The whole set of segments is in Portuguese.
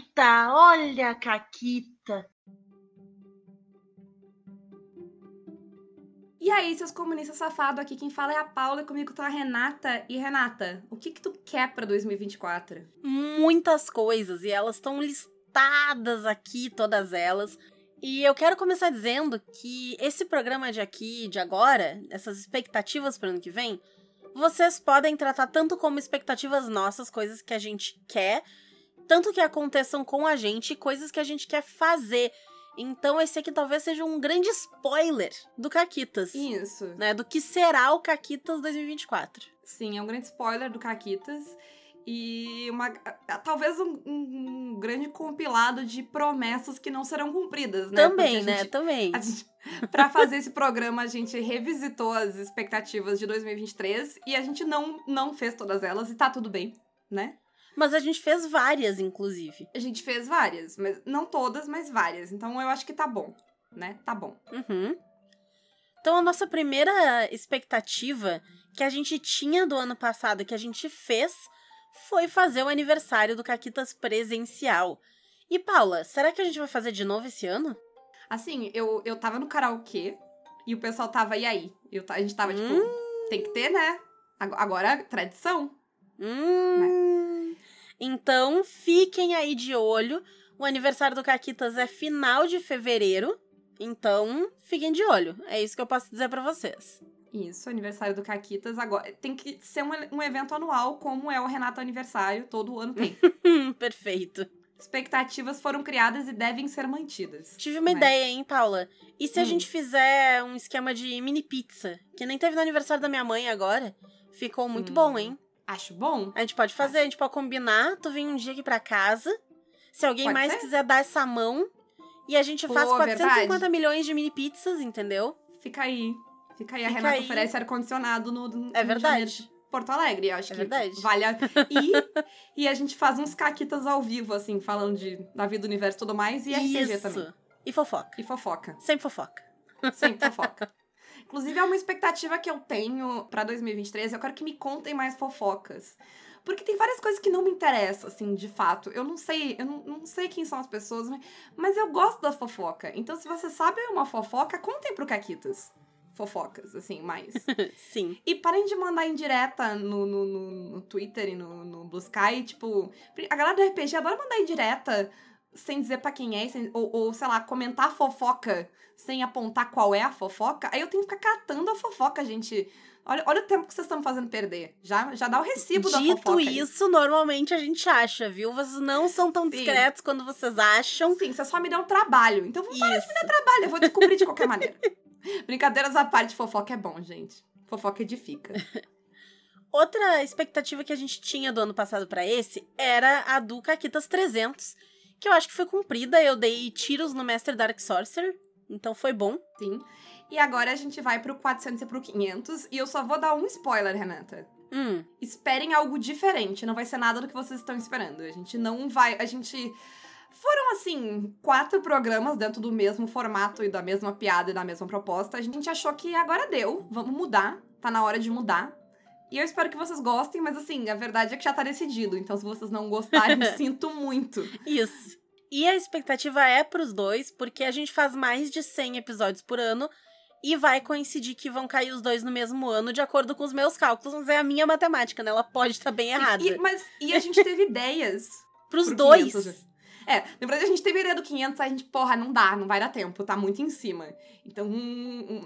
Caquita, olha a Caquita. E aí, seus comunistas safados, aqui quem fala é a Paula e comigo tá a Renata. E Renata, o que que tu quer pra 2024? Muitas coisas, e elas estão listadas aqui, todas elas. E eu quero começar dizendo que esse programa de aqui, de agora, essas expectativas para o ano que vem, vocês podem tratar tanto como expectativas nossas, coisas que a gente quer, tanto que aconteçam com a gente, coisas que a gente quer fazer. Então esse aqui talvez seja um grande spoiler do Caquitas. Isso. Né, do que será o Caquitas 2024. Sim, é um grande spoiler do Caquitas. E uma, talvez um, um, grande compilado de promessas que não serão cumpridas, né? Também, né? Também. Para fazer esse programa, a gente revisitou as expectativas de 2023 e a gente não, não fez todas elas e tá tudo bem, né? Mas a gente fez várias, inclusive. A gente fez várias, mas não todas, mas várias. Então eu acho que tá bom, né? Tá bom. Uhum. Então a nossa primeira expectativa que a gente tinha do ano passado, que a gente fez, foi fazer o aniversário do Caquitas presencial. E Paula, será que a gente vai fazer de novo esse ano? Assim, eu, eu tava no karaokê e o pessoal tava, e aí? Eu, a gente tava, tipo, hum. tipo, tem que ter, né? Agora, tradição. Hum. Né? Então, fiquem aí de olho. O aniversário do Caquitas é final de fevereiro. Então, fiquem de olho. É isso que eu posso dizer para vocês. Isso, aniversário do Caquitas. Agora, tem que ser um, um evento anual, como é o Renato Aniversário, todo ano tem. Perfeito. Expectativas foram criadas e devem ser mantidas. Tive uma né? ideia, hein, Paula? E se hum. a gente fizer um esquema de mini pizza? Que nem teve no aniversário da minha mãe agora. Ficou muito hum. bom, hein? Acho bom. A gente pode fazer, Acho. a gente pode combinar. Tu vem um dia aqui pra casa. Se alguém pode mais ser? quiser dar essa mão. E a gente Pô, faz 450 verdade. milhões de mini pizzas, entendeu? Fica aí. Fica aí, Fica a Renata aí. oferece ar-condicionado no, no, É verdade. Porto Alegre, acho é que verdade. vale a... E, e a gente faz uns caquitas ao vivo, assim, falando de, da vida do universo e tudo mais, e RPG Isso. também. E fofoca. E fofoca. Sempre fofoca. Sempre fofoca. Inclusive, é uma expectativa que eu tenho pra 2023. Eu quero que me contem mais fofocas. Porque tem várias coisas que não me interessam, assim, de fato. Eu não sei, eu não, não sei quem são as pessoas, mas eu gosto da fofoca. Então, se você sabe uma fofoca, contem pro Caquitas fofocas, assim, mais. Sim. E parem de mandar indireta no, no, no, no Twitter e no, no Blue Sky, tipo... A galera do RPG adora mandar indireta sem dizer para quem é, sem, ou, ou, sei lá, comentar fofoca sem apontar qual é a fofoca. Aí eu tenho que ficar catando a fofoca, gente. Olha, olha o tempo que vocês estão fazendo perder. Já, já dá o recibo Dito da fofoca. Dito isso, aí. normalmente a gente acha, viu? Vocês não são tão Sim. discretos quando vocês acham. Sim, você só me dão trabalho. Então vamos parar de me dar trabalho. Eu vou descobrir de qualquer maneira. Brincadeiras à parte, fofoca é bom, gente. Fofoca edifica. Outra expectativa que a gente tinha do ano passado para esse era a do Caquitas 300, que eu acho que foi cumprida. Eu dei tiros no Master Dark Sorcerer, então foi bom. Sim. E agora a gente vai pro 400 e pro 500, e eu só vou dar um spoiler, Renata. Hum. Esperem algo diferente, não vai ser nada do que vocês estão esperando. A gente não vai. A gente foram, assim, quatro programas dentro do mesmo formato e da mesma piada e da mesma proposta. A gente achou que agora deu, vamos mudar, tá na hora de mudar. E eu espero que vocês gostem, mas assim, a verdade é que já tá decidido. Então, se vocês não gostarem, sinto muito. Isso. E a expectativa é pros dois, porque a gente faz mais de 100 episódios por ano e vai coincidir que vão cair os dois no mesmo ano, de acordo com os meus cálculos. Mas é a minha matemática, né? Ela pode estar bem errada. E, mas, e a gente teve ideias. Pros pro dois. 500, é, na verdade a gente teve do 500, a gente, porra, não dá, não vai dar tempo, tá muito em cima. Então,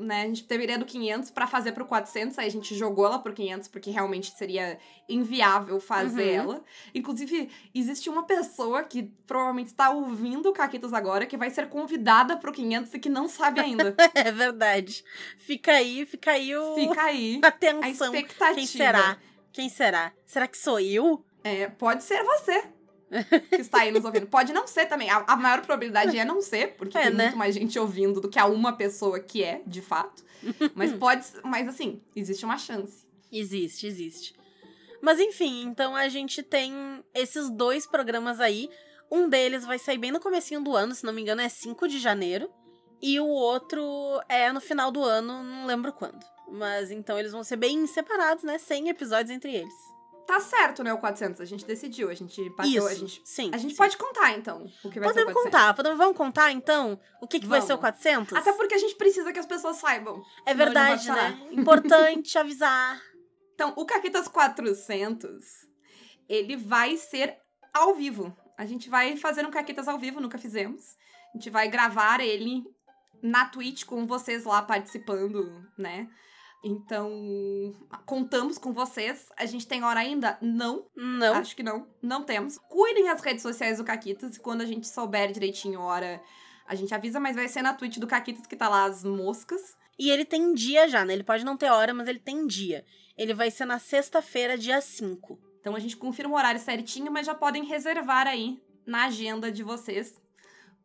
né, a gente teve do 500 para fazer pro 400, aí a gente jogou ela pro 500 porque realmente seria inviável fazer uhum. ela. Inclusive, existe uma pessoa que provavelmente está ouvindo o Caquitos agora que vai ser convidada pro 500 e que não sabe ainda. é verdade. Fica aí, fica aí o... Fica aí. Atenção. A expectativa. Quem será? Quem será? Será que sou eu? É, pode ser você que está aí nos ouvindo. Pode não ser também. A, a maior probabilidade é não ser, porque é, tem né? muito mais gente ouvindo do que a uma pessoa que é, de fato. Mas pode. Mas assim, existe uma chance. Existe, existe. Mas enfim, então a gente tem esses dois programas aí. Um deles vai sair bem no comecinho do ano, se não me engano, é 5 de janeiro. E o outro é no final do ano, não lembro quando. Mas então eles vão ser bem separados, né? Sem episódios entre eles. Tá certo, né, o 400. A gente decidiu, a gente bateu, Isso, a gente... sim. A gente sim. pode contar, então, o que vai ser o Podemos 400. contar, podemos, vamos contar então o que, que vai ser o Vamos. 400? Até porque a gente precisa que as pessoas saibam. É verdade, né? Importante avisar. Então, o Caquitas 400, ele vai ser ao vivo. A gente vai fazer um Caquitas ao vivo, nunca fizemos. A gente vai gravar ele na Twitch com vocês lá participando, né? Então, contamos com vocês. A gente tem hora ainda? Não. Não. Acho que não. Não temos. Cuidem as redes sociais do Caquitas. e Quando a gente souber direitinho hora, a gente avisa, mas vai ser na Twitch do Caquitas que tá lá as moscas. E ele tem dia já, né? Ele pode não ter hora, mas ele tem dia. Ele vai ser na sexta-feira, dia 5. Então a gente confirma o horário certinho, mas já podem reservar aí na agenda de vocês.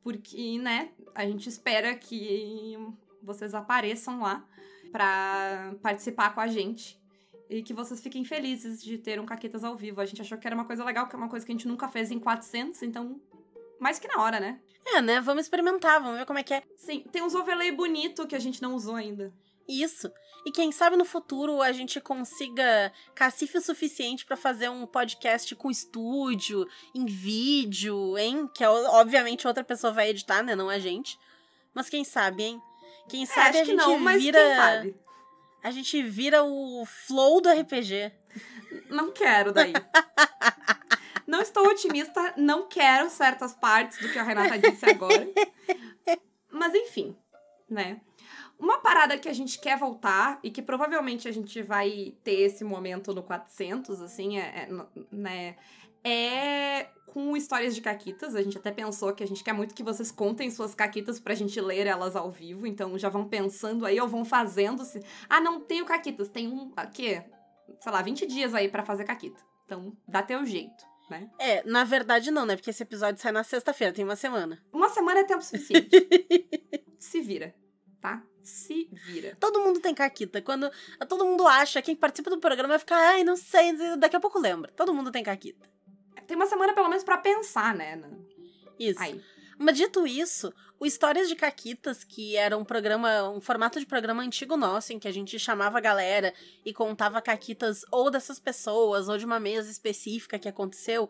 Porque, né, a gente espera que vocês apareçam lá pra participar com a gente. E que vocês fiquem felizes de ter um Caquetas ao vivo. A gente achou que era uma coisa legal, que é uma coisa que a gente nunca fez em 400, então mais que na hora, né? É, né? Vamos experimentar, vamos ver como é que é. Sim, tem uns overlay bonito que a gente não usou ainda. Isso. E quem sabe no futuro a gente consiga cacife o suficiente pra fazer um podcast com estúdio, em vídeo, hein? Que é, obviamente outra pessoa vai editar, né? Não a gente. Mas quem sabe, hein? Quem É, sabe acho a que gente não, mas vira. quem sabe? A gente vira o flow do RPG. Não quero daí. não estou otimista, não quero certas partes do que a Renata disse agora. Mas enfim, né? Uma parada que a gente quer voltar e que provavelmente a gente vai ter esse momento no 400, assim, é, é, né? É com histórias de caquitas. A gente até pensou que a gente quer muito que vocês contem suas caquitas pra gente ler elas ao vivo. Então já vão pensando aí ou vão fazendo. Se... Ah, não tenho caquitas. Tem um. Aqui, sei lá, 20 dias aí pra fazer caquita. Então dá teu jeito, né? É, na verdade não, né? Porque esse episódio sai na sexta-feira, tem uma semana. Uma semana é tempo suficiente. Se vira, tá? Se vira. Todo mundo tem caquita. Quando todo mundo acha, quem participa do programa vai ficar, ai, não sei, daqui a pouco lembra. Todo mundo tem caquita. Tem uma semana pelo menos pra pensar, né? Isso. Aí. Mas dito isso, o Histórias de Caquitas, que era um programa, um formato de programa antigo nosso, em que a gente chamava a galera e contava caquitas ou dessas pessoas, ou de uma mesa específica que aconteceu,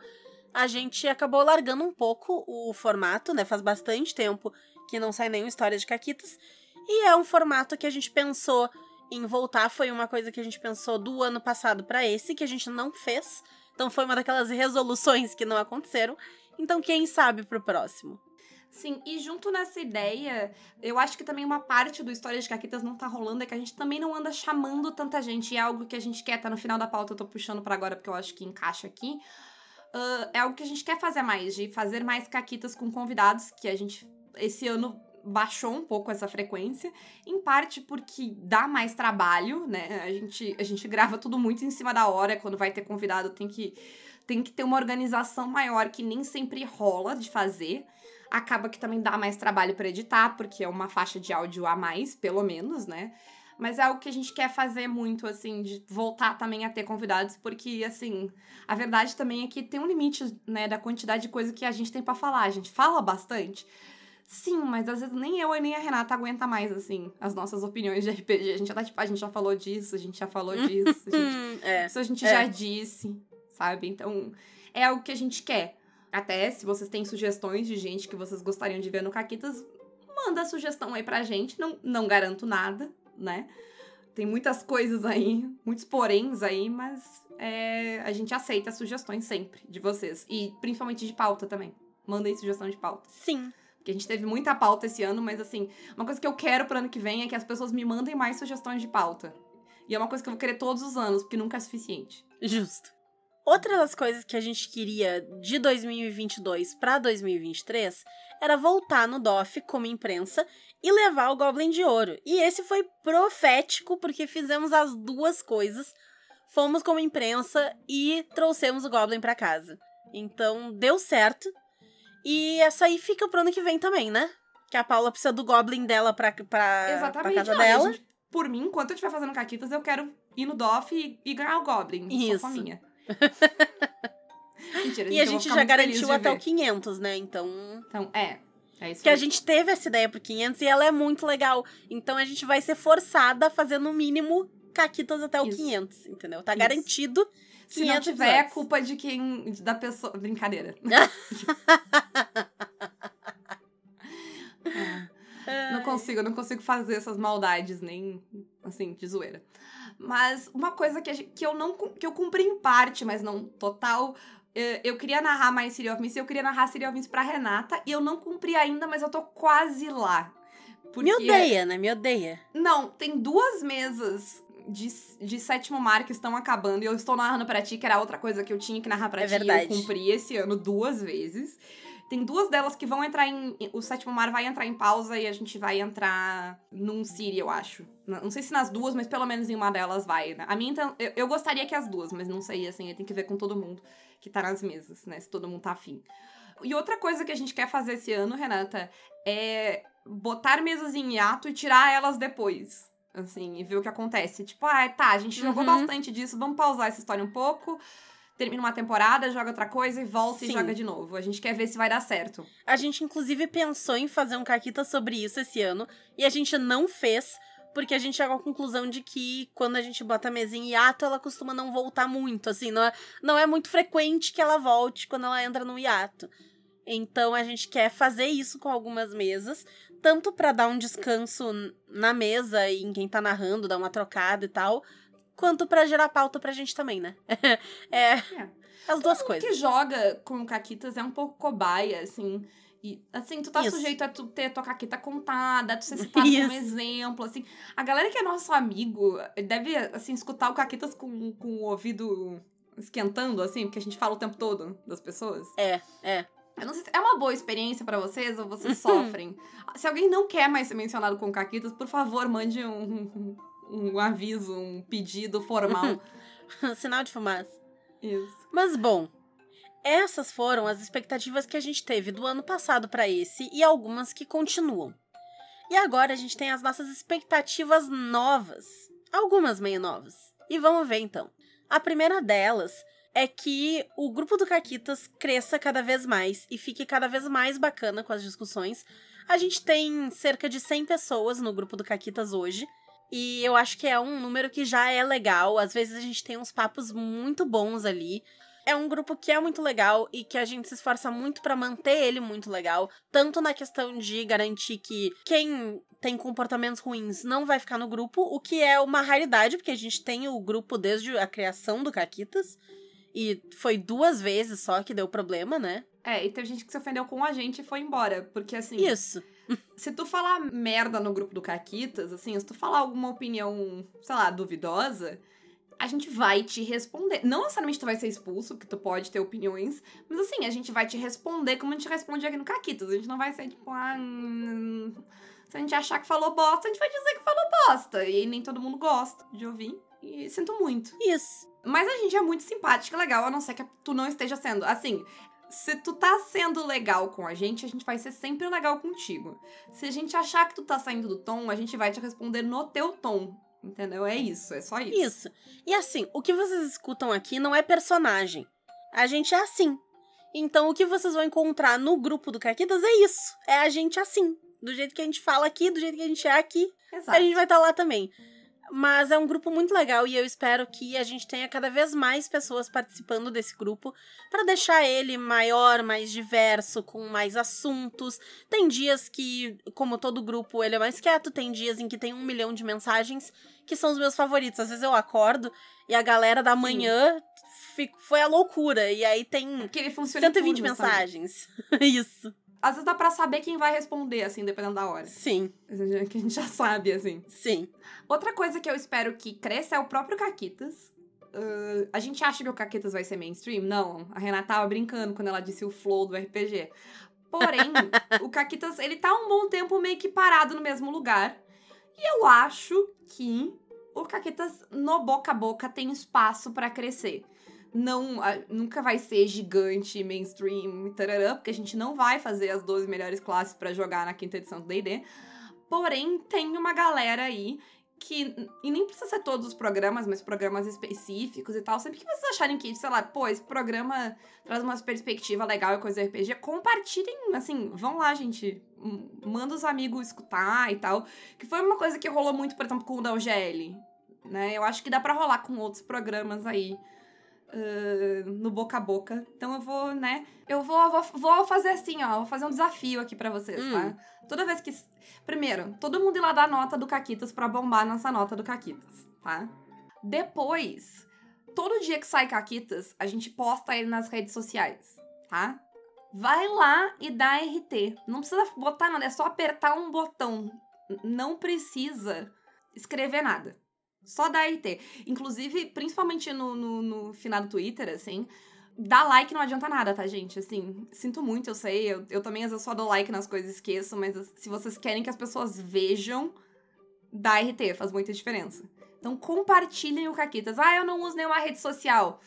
a gente acabou largando um pouco o formato, né? Faz bastante tempo que não sai nenhum Histórias de Caquitas. E é um formato que a gente pensou em voltar. Foi uma coisa que a gente pensou do ano passado para esse, que a gente não fez. Então foi uma daquelas resoluções que não aconteceram. Então, quem sabe pro próximo. Sim, e junto nessa ideia, eu acho que também uma parte do História de Caquitas não tá rolando é que a gente também não anda chamando tanta gente. E é algo que a gente quer, tá no final da pauta, eu tô puxando para agora porque eu acho que encaixa aqui. Uh, é algo que a gente quer fazer mais, de fazer mais caquitas com convidados, que a gente, esse ano, baixou um pouco essa frequência, em parte porque dá mais trabalho, né? A gente, a gente grava tudo muito em cima da hora, quando vai ter convidado tem que, tem que ter uma organização maior que nem sempre rola de fazer. Acaba que também dá mais trabalho para editar, porque é uma faixa de áudio a mais, pelo menos, né? Mas é algo que a gente quer fazer muito, assim, de voltar também a ter convidados, porque, assim, a verdade também é que tem um limite, né, da quantidade de coisa que a gente tem para falar. A gente fala bastante. Sim, mas às vezes nem eu e nem a Renata aguenta mais, assim, as nossas opiniões de RPG. A gente já tá, tipo, a gente já falou disso, a gente já falou disso, a gente, é. isso a gente é. já disse, sabe? Então, é algo que a gente quer. Até se vocês têm sugestões de gente que vocês gostariam de ver no Caquitas, manda a sugestão aí pra gente. Não, não garanto nada, né? Tem muitas coisas aí, muitos poréns aí, mas é, a gente aceita sugestões sempre de vocês. E principalmente de pauta também. Mandem sugestão de pauta. Sim. Porque a gente teve muita pauta esse ano, mas assim, uma coisa que eu quero pro ano que vem é que as pessoas me mandem mais sugestões de pauta. E é uma coisa que eu vou querer todos os anos, porque nunca é suficiente. Justo. Outra das coisas que a gente queria de 2022 para 2023 era voltar no DOF como imprensa e levar o Goblin de Ouro. E esse foi profético porque fizemos as duas coisas. Fomos como imprensa e trouxemos o Goblin para casa. Então deu certo. E essa aí fica pro ano que vem também, né? Que a Paula precisa do Goblin dela pra, pra, pra casa não, e a dela. gente- por mim, enquanto eu estiver fazendo caquitas, eu quero ir no DOF e, e ganhar o Goblin. Isso. Sou minha. Mentira, E a gente já garantiu até ver. o 500, né? Então Então, é. É isso que a aí. gente teve essa ideia pro 500 e ela é muito legal. Então a gente vai ser forçada a fazer no mínimo caquitas até o Isso. 500, entendeu? Tá Isso. garantido. Se não 500 tiver, é culpa de quem. da pessoa. Brincadeira. É, não consigo, eu não consigo fazer essas maldades, nem assim, de zoeira. Mas uma coisa que, gente- que eu não que eu cumpri em parte, mas não total. eh, Eu queria narrar mais City of Mist, eu queria narrar City of Mist pra Renata, e eu não cumpri ainda, mas eu tô quase lá. Porque... Me odeia, né? Me odeia. Não, tem duas mesas de, de sétimo mar que estão acabando e eu estou narrando pra ti, que era outra coisa que eu tinha que narrar pra É ti verdade. eu cumpri esse ano duas vezes. Tem duas delas que vão entrar em. O sétimo mar vai entrar em pausa e a gente vai entrar num Siri, eu acho. Não sei se nas duas, mas pelo menos em uma delas vai. né? A minha inten- eu, eu gostaria que as duas, mas não sei, assim, tem que ver com todo mundo que tá nas mesas, né? Se todo mundo tá afim. E outra coisa que a gente quer fazer esse ano, Renata, é botar mesas em hiato e tirar elas depois. Assim, e ver o que acontece. Tipo, ah, tá, a gente jogou Uhum. bastante disso, vamos pausar essa história um pouco, termina uma temporada, joga outra coisa e volta Sim. e joga de novo. A gente quer ver se vai dar certo. A gente, inclusive, pensou em fazer um Caquita sobre isso esse ano. E a gente não fez, porque a gente chegou à conclusão de que quando a gente bota a mesa em hiato, ela costuma não voltar muito. Assim, não é, não é muito frequente que ela volte quando ela entra no hiato. Então a gente quer fazer isso com algumas mesas, tanto pra dar um descanso na mesa e em quem tá narrando, dar uma trocada e tal, quanto pra gerar pauta pra gente também, né? é, as duas O coisas. que joga com caquitas é um pouco cobaia, assim. E, assim, tu tá Isso. sujeito a tu ter tua caquita contada, tu ser citado como exemplo, assim. A galera que é nosso amigo deve, assim, escutar o caquitas com, com o ouvido esquentando, assim, porque a gente fala o tempo todo das pessoas. É, é. Eu não sei se é uma boa experiência pra vocês ou vocês sofrem. se alguém não quer mais ser mencionado com caquitas, por favor, mande um, um, um aviso, um pedido formal. Sinal de fumaça. Isso. Mas bom, essas foram as expectativas que a gente teve do ano passado pra esse e algumas que continuam. E agora a gente tem as nossas expectativas novas, algumas meio novas. E vamos ver então. A primeira delas é que o grupo do Caquitas cresça cada vez mais e fique cada vez mais bacana com as discussões. A gente tem cerca de 100 pessoas no grupo do Caquitas hoje. E eu acho que é um número que já é legal. Às vezes a gente tem uns papos muito bons ali. É um grupo que é muito legal e que a gente se esforça muito pra manter ele muito legal, tanto na questão de garantir que quem tem comportamentos ruins não vai ficar no grupo, o que é uma raridade, porque a gente tem o grupo desde a criação do Caquitas. E foi duas vezes só que deu problema, né? É, e teve gente que se ofendeu com a gente e foi embora. Porque, assim, Isso. se tu falar merda no grupo do Caquitas, assim, se tu falar alguma opinião, sei lá, duvidosa, a gente vai te responder. Não necessariamente tu vai ser expulso, porque tu pode ter opiniões, mas assim, a gente vai te responder como a gente responde aqui no Caquitas. A gente não vai ser tipo, ah, hum, se a gente achar que falou bosta, a gente vai dizer que falou bosta. E nem todo mundo gosta de ouvir. E sinto muito. Isso. Mas a gente é muito simpática e legal, a não ser que tu não esteja sendo. Assim, se tu tá sendo legal com a gente, a gente vai ser sempre legal contigo. Se a gente achar que tu tá saindo do tom, a gente vai te responder no teu tom. Entendeu? É isso, é só isso. Isso. E assim, o que vocês escutam aqui não é personagem. A gente é assim. Então o que vocês vão encontrar no grupo do Caquitas é isso. É a gente assim. Do jeito que a gente fala aqui, do jeito que a gente é aqui, Exato. a gente vai estar lá também. Mas é um grupo muito legal e eu espero que a gente tenha cada vez mais pessoas participando desse grupo para deixar ele maior, mais diverso, com mais assuntos. Tem dias que, como todo grupo, ele é mais quieto, tem dias em que tem um milhão de mensagens que são os meus favoritos. Às vezes eu acordo e a galera da manhã fico- foi a loucura. E aí tem Que ele funciona em 120 turnos também. mensagens. Isso. Às vezes dá pra saber quem vai responder, assim, dependendo da hora. Sim, Que a gente já sabe, assim. sim. Outra coisa que eu espero que cresça é o próprio Caquitas. Ah, a gente acha que o Caquitas vai ser mainstream? Não. A Renata tava brincando quando ela disse o flow do RPG. Porém, o Caquitas, ele tá um bom tempo meio que parado no mesmo lugar. E eu acho que o Caquitas, no boca a boca, tem espaço pra crescer. Não, ah, nunca vai ser gigante, mainstream, tarará, porque a gente não vai fazer as 12 melhores classes pra jogar na quinta edição do D&D. Porém, tem uma galera aí que. E nem precisa ser todos os programas, mas programas específicos e tal. Sempre que vocês acharem que, sei lá, pô, esse programa traz uma perspectiva legal e coisa RPG, compartilhem, assim, vão lá, gente. Manda os amigos escutar e tal. Que foi uma coisa que rolou muito, por exemplo, com o da UGL. Né? Eu acho que dá pra rolar com outros programas aí. Uh, no boca a boca. Então eu vou, né? Eu vou, vou, vou fazer assim, ó. Vou fazer um desafio aqui para vocês, Hum. tá? Toda vez que. Primeiro, todo mundo ir lá dar nota do Caquitas pra bombar nossa nota do Caquitas, tá? Depois, todo dia que sai Caquitas, a gente posta ele nas redes sociais, tá? Vai lá e dá RT. Não precisa botar nada, é só apertar um botão. Não precisa escrever nada. Só dá RT. Inclusive, principalmente no, no, no final do Twitter, assim, dá like não adianta nada, tá, gente? Assim, sinto muito, eu sei. Eu, eu também às vezes só dou like nas coisas e esqueço, mas se vocês querem que as pessoas vejam, dá RT, faz muita diferença. Então compartilhem o Caquitas. Ah, eu não uso nenhuma rede social.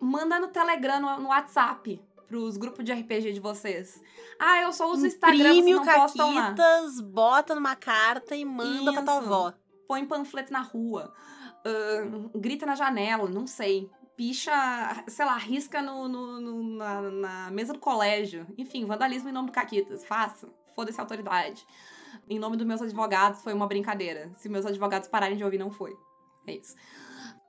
Manda no Telegram, no, no WhatsApp, pros grupos de RPG de vocês. Ah, eu só uso Instagram, Imprime vocês o não postam lá. Caquitas, bota numa carta e manda pra tua Isso. avó. Põe panfleto na rua, ahn, grita na janela, não sei. Picha, sei lá, risca no, no- no- na, na mesa do colégio. Enfim, vandalismo em nome do Caquitas. Faça. Foda-se a autoridade. Em nome dos meus advogados, foi uma brincadeira. Se meus advogados pararem de ouvir, não foi. É isso.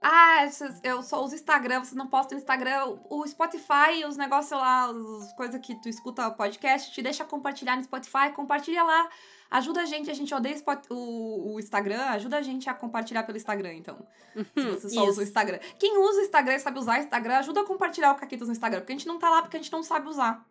Ah, eu só uso Instagram, vocês não postam no Instagram. O Spotify, os negócios lá, as coisas que tu escuta podcast, te deixa compartilhar no Spotify, compartilha lá. Ajuda a gente, a gente odeia o, o Instagram, ajuda a gente a compartilhar pelo Instagram, então. Se você só Isso. usa o Instagram. Quem usa o Instagram e sabe usar o Instagram, ajuda a compartilhar o Caquitas no Instagram, porque a gente não tá lá porque a gente não sabe usar.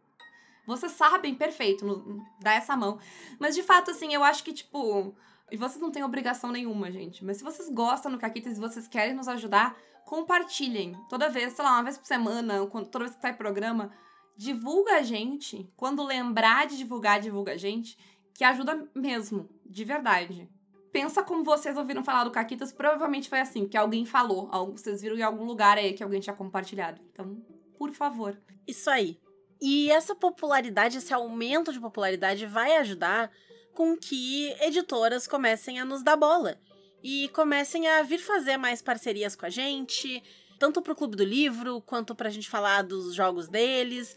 Vocês sabem, perfeito, no- dá essa mão. Mas de fato, assim, eu acho que, tipo. E vocês não têm obrigação nenhuma, gente. Mas se vocês gostam do Caquitas e vocês querem nos ajudar, compartilhem. Toda vez, sei lá, uma vez por semana, toda vez que sai programa, divulga a gente. Quando lembrar de divulgar, divulga a gente. Que ajuda mesmo, de verdade. Pensa como vocês ouviram falar do Caquitas, provavelmente foi assim, que alguém falou. Vocês viram em algum lugar aí que alguém tinha compartilhado. Então, por favor. Isso aí. E essa popularidade, esse aumento de popularidade vai ajudar com que editoras comecem a nos dar bola e comecem a vir fazer mais parcerias com a gente, tanto pro Clube do Livro quanto pra gente falar dos jogos deles,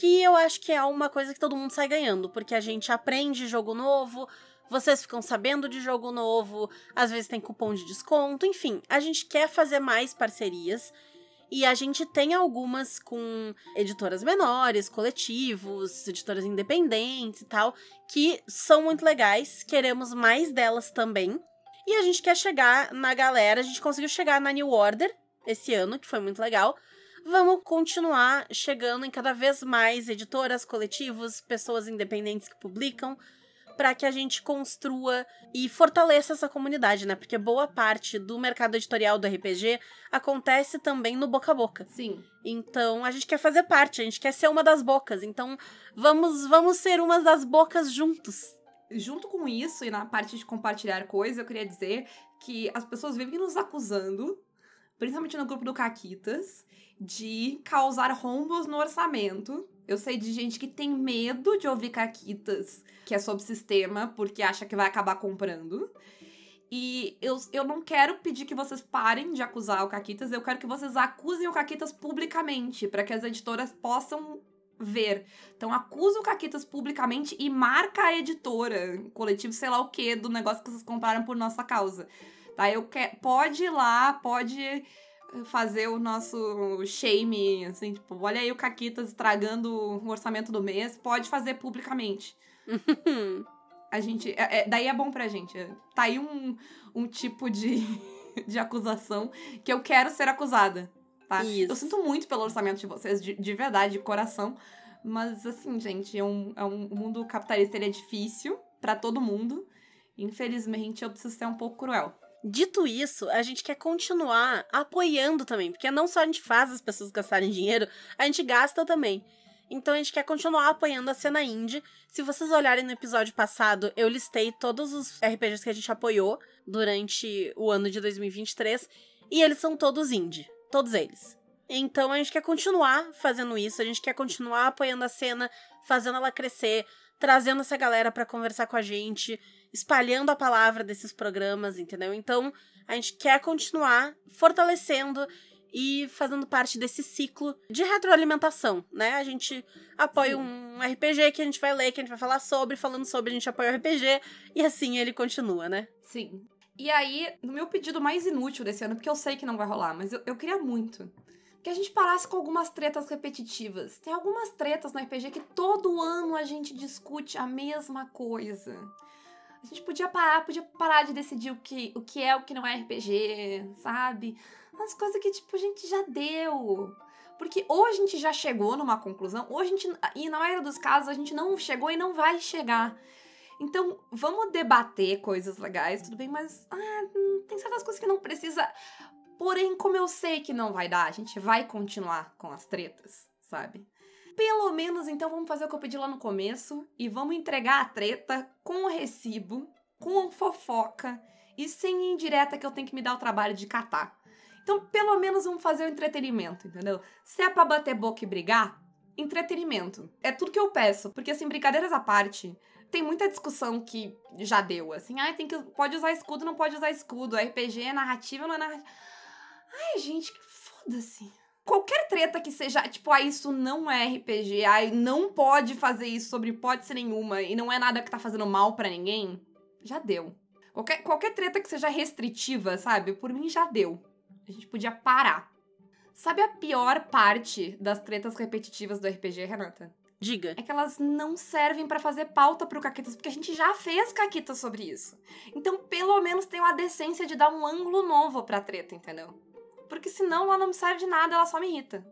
que eu acho que é uma coisa que todo mundo sai ganhando, porque a gente aprende jogo novo, vocês ficam sabendo de jogo novo, às vezes tem cupom de desconto, enfim, a gente quer fazer mais parcerias. E a gente tem algumas com editoras menores, coletivos, editoras independentes e tal, que são muito legais. Queremos mais delas também. E a gente quer chegar na galera. A gente conseguiu chegar na New Order esse ano, que foi muito legal. Vamos continuar chegando em cada vez mais editoras, coletivos, pessoas independentes que publicam, para que a gente construa e fortaleça essa comunidade, né? Porque boa parte do mercado editorial do RPG acontece também no boca a boca. Sim. Então a gente quer fazer parte, a gente quer ser uma das bocas. Então vamos vamos ser uma das bocas juntos. Junto com isso, e na parte de compartilhar coisas, eu queria dizer que as pessoas vivem nos acusando, principalmente no grupo do Caquitas, de causar rombos no orçamento. Eu sei de gente que tem medo de ouvir Caquitas, que é sobre sistema, porque acha que vai acabar comprando. E eu, eu não quero pedir que vocês parem de acusar o Caquitas, eu quero que vocês acusem o Caquitas publicamente, para que as editoras possam ver. Então acusa o Caquitas publicamente e marca a editora, coletivo, sei lá o que, do negócio que vocês compraram por nossa causa. Tá? Eu quero. Pode ir lá, pode fazer o nosso shame, assim, tipo, olha aí o Caquitas estragando o orçamento do mês, pode fazer publicamente. A gente. é- é- daí é bom pra gente. Tá aí um, um tipo de, de acusação que eu quero ser acusada. Tá? Isso. Eu sinto muito pelo orçamento de vocês, de, de verdade, de coração. Mas, assim, gente, é um, é um o mundo capitalista ele é difícil pra todo mundo. Infelizmente, eu preciso ser um pouco cruel. Dito isso, a gente quer continuar apoiando também, porque não só a gente faz as pessoas gastarem dinheiro, a gente gasta também. Então a gente quer continuar apoiando a cena indie. Se vocês olharem no episódio passado, eu listei todos os RPGs que a gente apoiou durante o ano de 2023 e eles são todos indie, todos eles. Então a gente quer continuar fazendo isso, a gente quer continuar apoiando a cena, fazendo ela crescer, trazendo essa galera pra conversar com a gente, espalhando a palavra desses programas, entendeu? Então, a gente quer continuar fortalecendo e fazendo parte desse ciclo de retroalimentação, né? A gente apoia Sim. um RPG que a gente vai ler, que a gente vai falar sobre, falando sobre, a gente apoia o RPG, e assim ele continua, né? Sim. E aí, no meu pedido mais inútil desse ano, porque eu sei que não vai rolar, mas eu, eu queria muito. que a gente parasse com algumas tretas repetitivas. Tem algumas tretas no RPG que todo ano a gente discute a mesma coisa. A gente podia parar, podia parar de decidir o que, o que é o que não é RPG, sabe? Umas coisas que, tipo, a gente já deu. Porque ou a gente já chegou numa conclusão, ou a gente. E na maioria dos casos, a gente não chegou e não vai chegar. Então, vamos debater coisas legais, tudo bem, mas ah, tem certas coisas que não precisa. Porém, como eu sei que não vai dar, a gente vai continuar com as tretas, sabe? Pelo menos, então, vamos fazer o que eu pedi lá no começo e vamos entregar a treta com o recibo, com fofoca e sem indireta que eu tenho que me dar o trabalho de catar. Então, pelo menos vamos fazer o entretenimento, entendeu? Se é pra bater boca e brigar, entretenimento. É tudo que eu peço, porque assim, brincadeiras à parte, tem muita discussão que já deu, assim, ai, ah, tem que pode usar escudo, não pode usar escudo, RPG é narrativa, não é narrativa. Ai, gente, foda-se. Qualquer treta que seja, tipo, ah, isso não é RPG, ai, não pode fazer isso sobre hipótese nenhuma e não é nada que tá fazendo mal para ninguém, já deu. Qualquer, qualquer treta que seja restritiva, sabe? Por mim já deu. A gente podia parar. Sabe a pior parte das tretas repetitivas do RPG, Renata? Diga. É que elas não servem para fazer pauta pro Caquitas, porque a gente já fez Caquitas sobre isso. Então, pelo menos tem uma decência de dar um ângulo novo pra treta, entendeu? Porque senão ela não me serve de nada, ela só me irrita.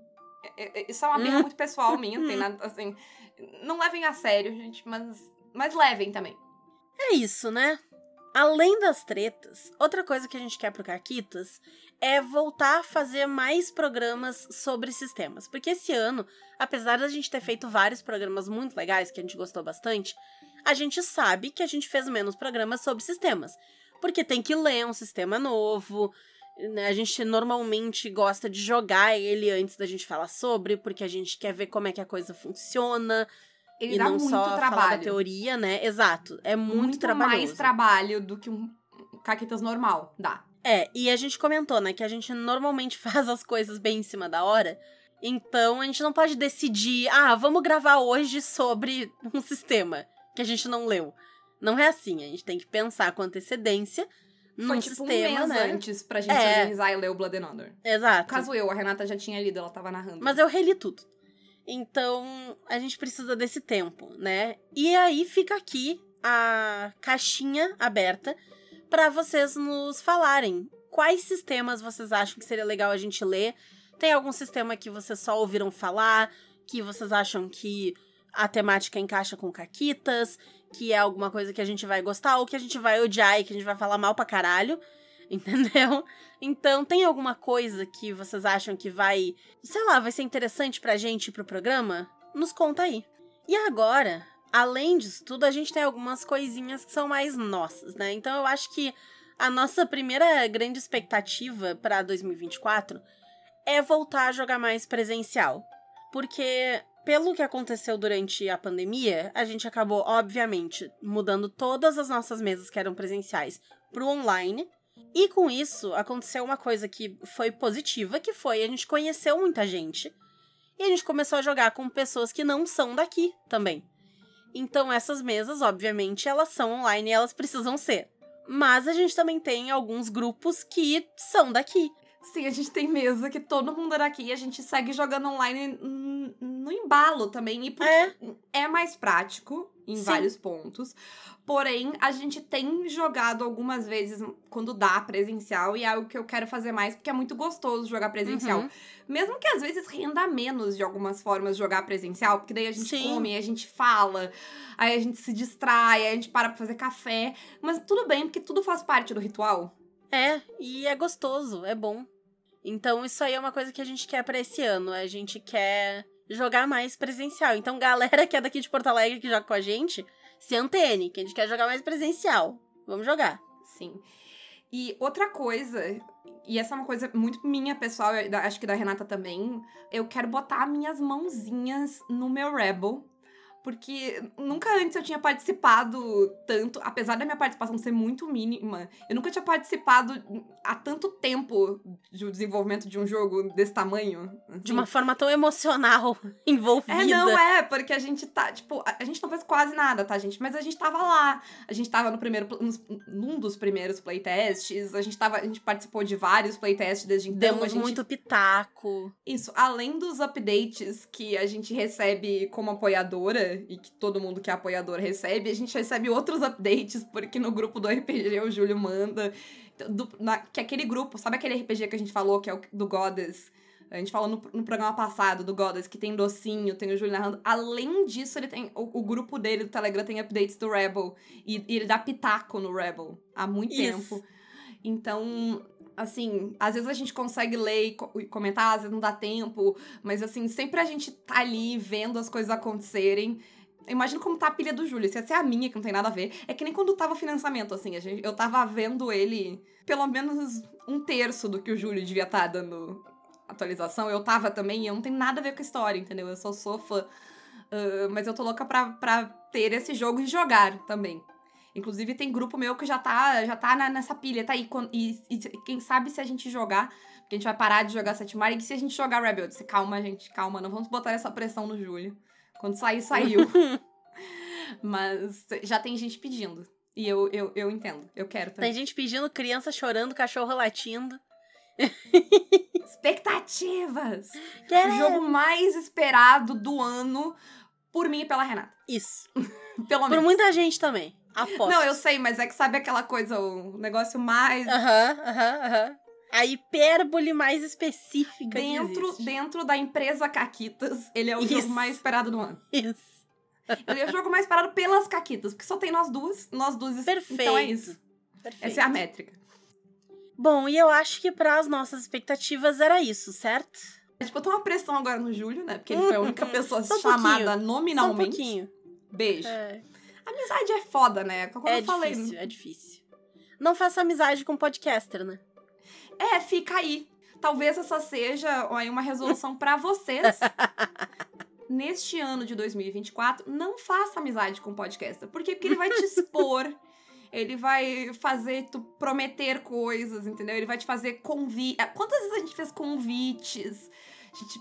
É, é, isso é uma birra hum. muito pessoal minha, não tem nada assim. Não levem a sério, gente, mas, mas levem também. É isso, né? Além das tretas, outra coisa que a gente quer pro Caquitas é voltar a fazer mais programas sobre sistemas. Porque esse ano, apesar da gente ter feito vários programas muito legais, que a gente gostou bastante, a gente sabe que a gente fez menos programas sobre sistemas. Porque tem que ler um sistema novo, né? A gente normalmente gosta de jogar ele antes da gente falar sobre, porque a gente quer ver como é que a coisa funciona. Ele e não só trabalho. falar da teoria, né? Exato. É muito, muito trabalhoso. mais trabalho do que um caquetas normal, dá. É, e a gente comentou, né, que a gente normalmente faz as coisas bem em cima da hora. Então a gente não pode decidir, ah, vamos gravar hoje sobre um sistema que a gente não leu. Não é assim, a gente tem que pensar com antecedência num Foi, tipo, sistema, um mês né? antes pra gente é. organizar e ler o Blood and Honor. Exato. Caso eu, a Renata já tinha lido, ela tava narrando. Mas eu reli tudo. Então, a gente precisa desse tempo, né? E aí fica aqui a caixinha aberta para vocês nos falarem quais sistemas vocês acham que seria legal a gente ler. Tem algum sistema que vocês só ouviram falar, que vocês acham que a temática encaixa com caquitas, que é alguma coisa que a gente vai gostar ou que a gente vai odiar e que a gente vai falar mal pra caralho, entendeu? Então, tem alguma coisa que vocês acham que vai, sei lá, vai ser interessante pra gente e pro programa? Nos conta aí. E agora, Além disso tudo, a gente tem algumas coisinhas que são mais nossas, né? Então eu acho que a nossa primeira grande expectativa para 2024 é voltar a jogar mais presencial. Porque, pelo que aconteceu durante a pandemia, a gente acabou, obviamente, mudando todas as nossas mesas que eram presenciais para o online. E com isso, aconteceu uma coisa que foi positiva, que foi a gente conheceu muita gente. E a gente começou a jogar com pessoas que não são daqui também. Então essas mesas, obviamente, elas são online e elas precisam ser. Mas a gente também tem alguns grupos que são daqui. Sim, a gente tem mesa que todo mundo é daqui e a gente segue jogando online no embalo também. E é. é mais prático em Sim. vários pontos. Porém, a gente tem jogado algumas vezes quando dá presencial e é algo que eu quero fazer mais porque é muito gostoso jogar presencial. Uhum. Mesmo que às vezes renda menos de algumas formas jogar presencial, porque daí a gente Sim. come, a gente fala, aí a gente se distrai, aí a gente para pra fazer café. Mas tudo bem, porque tudo faz parte do ritual. É, e é gostoso, é bom. Então, isso aí é uma coisa que a gente quer para esse ano. A gente quer jogar mais presencial. Então, galera que é daqui de Porto Alegre que joga com a gente, se antene, que a gente quer jogar mais presencial. Vamos jogar. Sim. E outra coisa, e essa é uma coisa muito minha, pessoal, acho que da Renata também, eu quero botar minhas mãozinhas no meu Rebel porque nunca antes eu tinha participado tanto, apesar da minha participação ser muito mínima, eu nunca tinha participado há tanto tempo do desenvolvimento de um jogo desse tamanho. assim. De uma forma tão emocional envolvida. É, não é, porque a gente tá, tipo, a a gente não fez quase nada, tá, gente? Mas a gente tava lá. A gente tava no primeiro, nos- num dos primeiros playtests, a gente tava, a gente participou de vários playtests desde então. Demos gente muito pitaco. isso, além dos updates que a gente recebe como apoiadora e que todo mundo que é apoiador recebe, a gente recebe outros updates, porque no grupo do RPG o Júlio manda. do- na- que aquele grupo, sabe aquele RPG que a gente falou, que é o do Goddess? A gente falou no, no programa passado do Goddess, que tem docinho, tem o Júlio narrando. Além disso, ele tem. O, o grupo dele do Telegram tem updates do Rebel. E, e ele dá pitaco no Rebel há muito Isso. tempo. Então, assim, às vezes a gente consegue ler e, co- comentar, às vezes não dá tempo, mas assim, sempre a gente tá ali vendo as coisas acontecerem. Eu Imagino como tá a pilha do Júlio. Se essa é a minha, que não tem nada a ver. É que nem quando tava o financiamento, assim. A gente, eu tava vendo ele pelo menos um terço do que o Júlio devia estar dando atualização. Eu tava também, eu não tenho nada a ver com a história, entendeu? Eu só sou fã. Ah, mas eu tô louca pra, pra ter esse jogo e jogar também. Inclusive, tem grupo meu que já tá, já tá na- nessa pilha, tá aí. E, e quem sabe se a gente jogar, porque a gente vai parar de jogar Sete Mario, e se a gente jogar Rebel, disse, calma, gente, calma, não vamos botar essa pressão no Júlio. Quando sair, saiu. Mas já tem gente pedindo. E eu, eu, eu entendo, eu quero também. Tem gente pedindo, criança chorando, cachorro latindo. Expectativas! Quero- O jogo mais esperado do ano por mim e pela Renata. Isso. Pelo Por menos. muita gente também. Aposto. Não, eu sei, mas é que sabe aquela coisa, o negócio mais Aham, aham, aham. A hipérbole mais específica dentro, dentro da empresa Caquitas, ele é o Isso. jogo mais esperado do ano. Isso. Ele é o jogo mais esperado pelas Caquitas, porque só tem nós duas, nós duas. Perfeito. Então é isso. Perfeito. Essa é a métrica. Bom, e eu acho que para as nossas expectativas era isso, certo? A gente botou uma pressão agora no Júlio, né? Porque ele foi a única pessoa chamada nominalmente. Só um pouquinho. Beijo. É, Amizade é foda, né? Como é eu falei. difícil, é difícil. Não faça amizade com podcaster, né? É, fica aí. Talvez essa seja uma resolução pra vocês. Neste ano de 2024, não faça amizade com o podcaster. Por quê? Porque ele vai te expor. Ele vai fazer tu prometer coisas, entendeu? Ele vai te fazer convite. Quantas vezes a gente fez convites? A gente,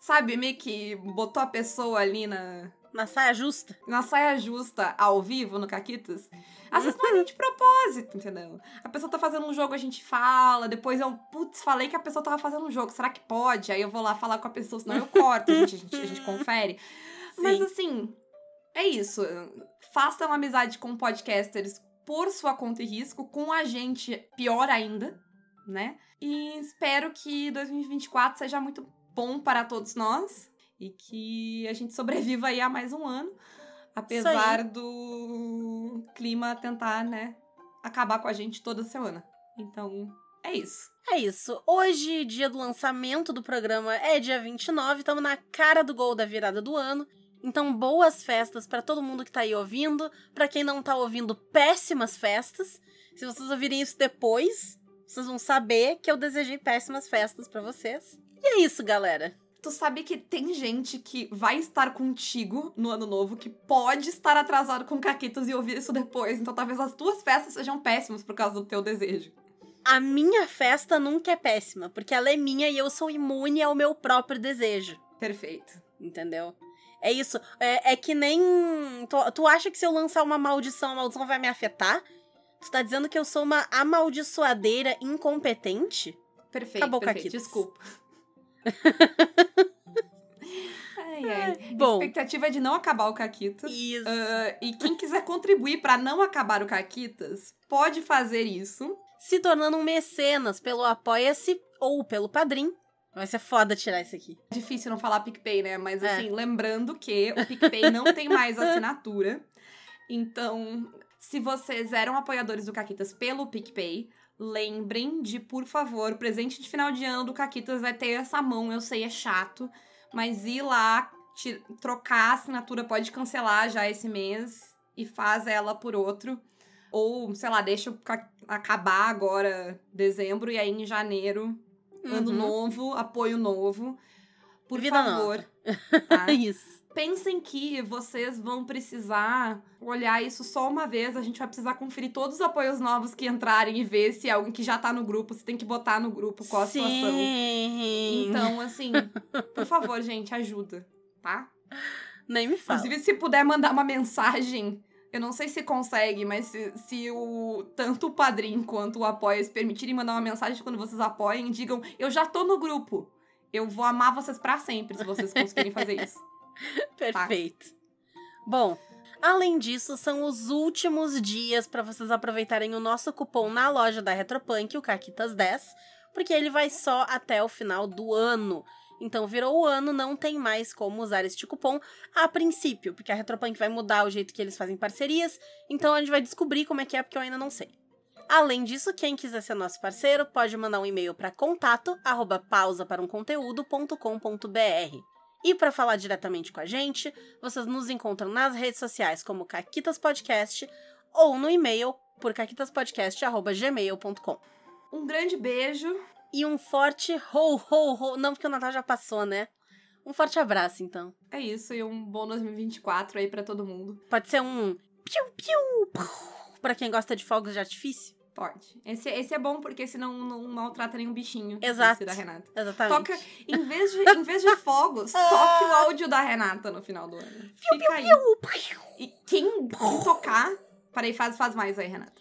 sabe, meio que botou a pessoa ali na, Na saia justa. na saia justa ao vivo no Caquitas, às vezes não é nem de propósito, entendeu? A pessoa tá fazendo um jogo, a gente fala, depois eu, putz, falei que a pessoa tava fazendo um jogo, será que pode? Aí eu vou lá falar com a pessoa, senão eu corto, a gente, a gente, a gente confere. Mas Sim. assim, é isso. Façam amizade com podcasters por sua conta e risco, com a gente, pior ainda, né? E espero que 2024 seja muito bom para todos nós e que a gente sobreviva aí a mais um ano, apesar do clima tentar, né, acabar com a gente toda semana. Então, é isso. É isso. Hoje, dia do lançamento do programa, é dia 29, estamos na cara do gol da virada do ano. Então, boas festas pra todo mundo que tá aí ouvindo. Pra quem não tá ouvindo, péssimas festas. Se vocês ouvirem isso depois, vocês vão saber que eu desejei péssimas festas pra vocês. E é isso, galera. Tu sabe que tem gente que vai estar contigo no ano novo que pode estar atrasado com caquitas e ouvir isso depois. Então talvez as tuas festas sejam péssimas por causa do teu desejo. A minha festa nunca é péssima, porque ela é minha e eu sou imune ao meu próprio desejo. Perfeito. Entendeu? É isso. É, é que nem. Tu, tu acha que se eu lançar uma maldição, a maldição vai me afetar? Tu tá dizendo que eu sou uma amaldiçoadeira incompetente? Perfeito, Acabou, perfeito. Caquitas. Desculpa. Ai, ai. Bom. A expectativa é de não acabar o Caquitas. Isso. Ah, e quem quiser contribuir pra não acabar o Caquitas, pode fazer isso. Se tornando um mecenas pelo Apoia-se ou pelo Padrim. Vai ser foda tirar isso aqui. É difícil não falar PicPay, né? Mas É. assim, lembrando que o PicPay não tem mais assinatura. Então, se vocês eram apoiadores do Caquitas pelo PicPay, lembrem de, por favor, presente de final de ano do Caquitas vai ter essa mão, eu sei, é chato. Mas ir lá, ti- trocar a assinatura, pode cancelar já esse mês e faz ela por outro. Ou, sei lá, deixa acabar agora dezembro e aí em janeiro Ano Uhum. novo, apoio novo. Por Vida favor. Tá? Isso. Pensem que vocês vão precisar olhar isso só uma vez. A gente vai precisar conferir todos os apoios novos que entrarem e ver se é alguém que já tá no grupo, se tem que botar no grupo qual a Sim. situação. Então, assim, por favor, gente, ajuda, tá? Nem me fala. Inclusive, se puder mandar uma mensagem, eu não sei se consegue, mas se, se o tanto o padrinho quanto o apoia se permitirem mandar uma mensagem quando vocês apoiem, digam: Eu já tô no grupo. Eu vou amar vocês pra sempre se vocês conseguirem fazer isso. Perfeito. Bom, além disso, são os últimos dias para vocês aproveitarem o nosso cupom na loja da Retropunk, o Caquitas10, porque ele vai só até o final do ano. Então, virou o ano, não tem mais como usar este cupom a princípio, porque a Retropunk vai mudar o jeito que eles fazem parcerias, então a gente vai descobrir como é que é, porque eu ainda não sei. Além disso, quem quiser ser nosso parceiro pode mandar um e-mail para contato pausa para um. E para falar diretamente com a gente, vocês nos encontram nas redes sociais como Caquitas Podcast ou no e-mail por caquitaspodcast.gmail.com. Um grande beijo. E um forte ho, ho, ho. Não, porque o Natal já passou, né? Um forte abraço, então. É isso, e um bom 2024 aí pra todo mundo. Pode ser um piu, piu, para quem gosta de fogos de artifício. Pode. Esse, esse é bom porque senão não maltrata nenhum bichinho. Exato. Da Renata. Exatamente. Toca, em vez de, em vez de fogos, toque o áudio da Renata no final do ano. Fica aí. E quem, quem tocar. Peraí, faz, faz mais aí, Renata.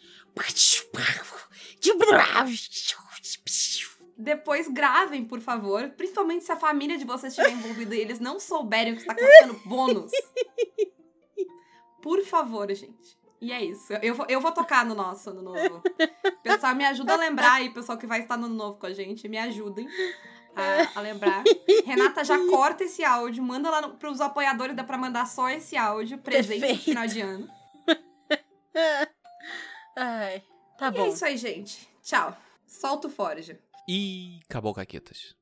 Depois gravem, por favor. Principalmente se a família de vocês estiver envolvida e eles não souberem o que está acontecendo bônus. Por favor, gente. E é isso. Eu vou, eu vou tocar no nosso ano novo. Pessoal, me ajuda a lembrar aí, pessoal que vai estar no ano novo com a gente. Me ajudem a, a lembrar. Renata, já corta esse áudio. Manda lá no, pros apoiadores, dá pra mandar só esse áudio. Presente Perfeito. no final de ano. Ai, tá E bom. é isso aí, gente. Tchau. Solta o Forja. E acabou, Caquetas.